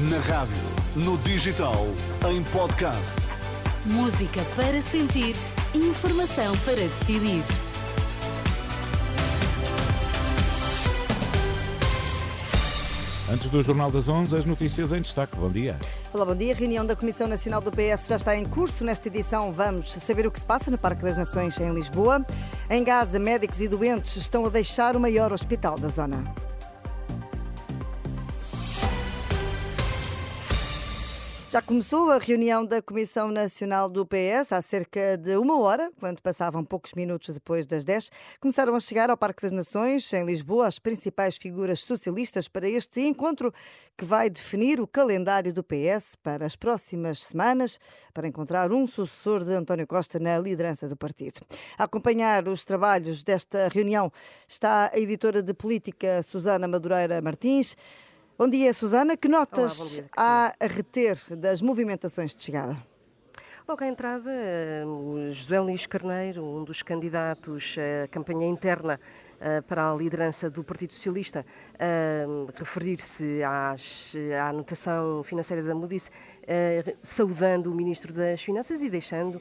Na rádio, no digital, em podcast. Música para sentir, informação para decidir. Antes do Jornal das 11, as notícias em destaque. Bom dia. Olá, bom dia. A reunião da Comissão Nacional do PS já está em curso. Nesta edição, vamos saber o que se passa no Parque das Nações, em Lisboa. Em Gaza, médicos e doentes estão a deixar o maior hospital da zona. Já começou a reunião da Comissão Nacional do PS há cerca de uma hora, quando passavam poucos minutos depois das 10. Começaram a chegar ao Parque das Nações, em Lisboa, as principais figuras socialistas para este encontro que vai definir o calendário do PS para as próximas semanas, para encontrar um sucessor de António Costa na liderança do partido. A acompanhar os trabalhos desta reunião está a editora de política Susana Madureira Martins. Bom dia, Susana. Que notas Olá, há a reter das movimentações de chegada? Logo à entrada, o José Luís Carneiro, um dos candidatos à campanha interna para a liderança do Partido Socialista, uh, referir-se à anotação financeira da Moody's, uh, saudando o Ministro das Finanças e deixando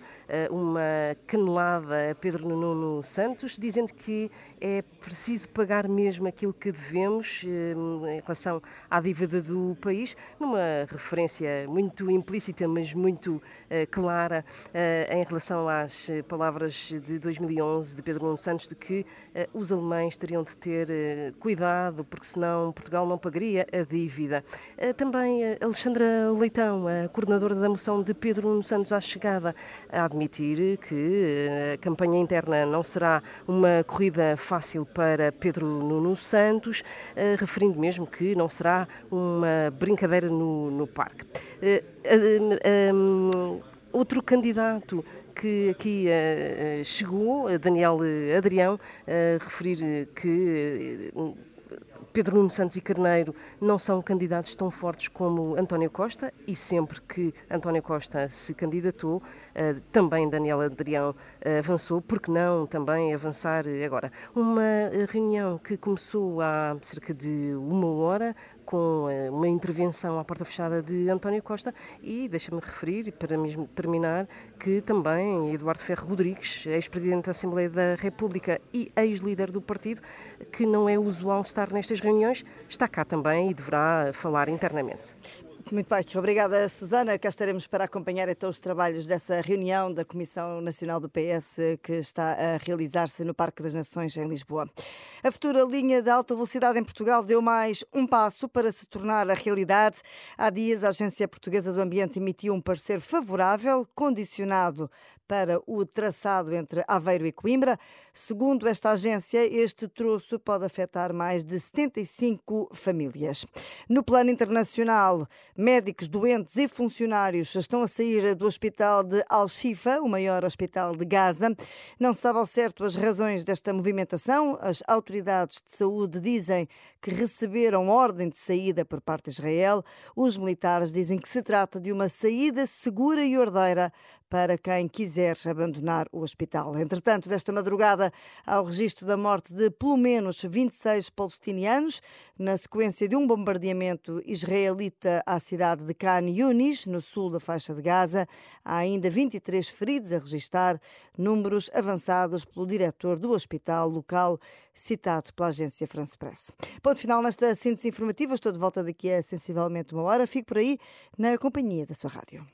uma canelada a Pedro Nuno Santos, dizendo que é preciso pagar mesmo aquilo que devemos em relação à dívida do país, numa referência muito implícita, mas muito clara em relação às palavras de 2011 de Pedro Nuno Santos de que os alemães teriam de ter eh, cuidado, porque senão Portugal não pagaria a dívida. Eh, também eh, Alexandra Leitão, a coordenadora da moção de Pedro Nuno Santos à chegada, a admitir que a campanha interna não será uma corrida fácil para Pedro Nuno Santos, referindo mesmo que não será uma brincadeira no, no parque. Outro candidato que aqui uh, chegou, Daniel Adrião, a referir que Pedro Nuno Santos e Carneiro não são candidatos tão fortes como António Costa e sempre que António Costa se candidatou, também Daniel Adrião avançou, porque não também avançar agora? Uma reunião que começou há cerca de uma hora, com eh, uma intervenção à porta fechada de António Costa e deixa-me referir, para mesmo terminar, que também Eduardo Ferro Rodrigues, ex-presidente da Assembleia da República e ex-líder do partido, que não é usual estar nestas reuniões, está cá também e deverá falar internamente. Muito bem, obrigada Susana. Cá estaremos para acompanhar então os trabalhos dessa reunião da Comissão Nacional do PS que está a realizar-se no Parque das Nações em Lisboa. A futura linha de alta velocidade em Portugal deu mais um passo para se tornar a realidade. Há dias a Agência Portuguesa do Ambiente emitiu um parecer favorável, condicionado para o traçado entre Aveiro e Coimbra. Segundo esta agência, este troço pode afetar mais de 75 famílias. No plano internacional, Médicos, doentes e funcionários estão a sair do hospital de Al-Shifa, o maior hospital de Gaza. Não se sabe ao certo as razões desta movimentação. As autoridades de saúde dizem que receberam ordem de saída por parte de Israel. Os militares dizem que se trata de uma saída segura e ordeira para quem quiser abandonar o hospital. Entretanto, desta madrugada há o registro da morte de pelo menos 26 palestinianos na sequência de um bombardeamento israelita à cidade de Khan Yunis, no sul da faixa de Gaza. Há ainda 23 feridos a registrar, números avançados pelo diretor do hospital local, citado pela agência France Press. Ponto final nesta síntese informativa. Estou de volta daqui a sensivelmente uma hora. Fico por aí na companhia da sua rádio.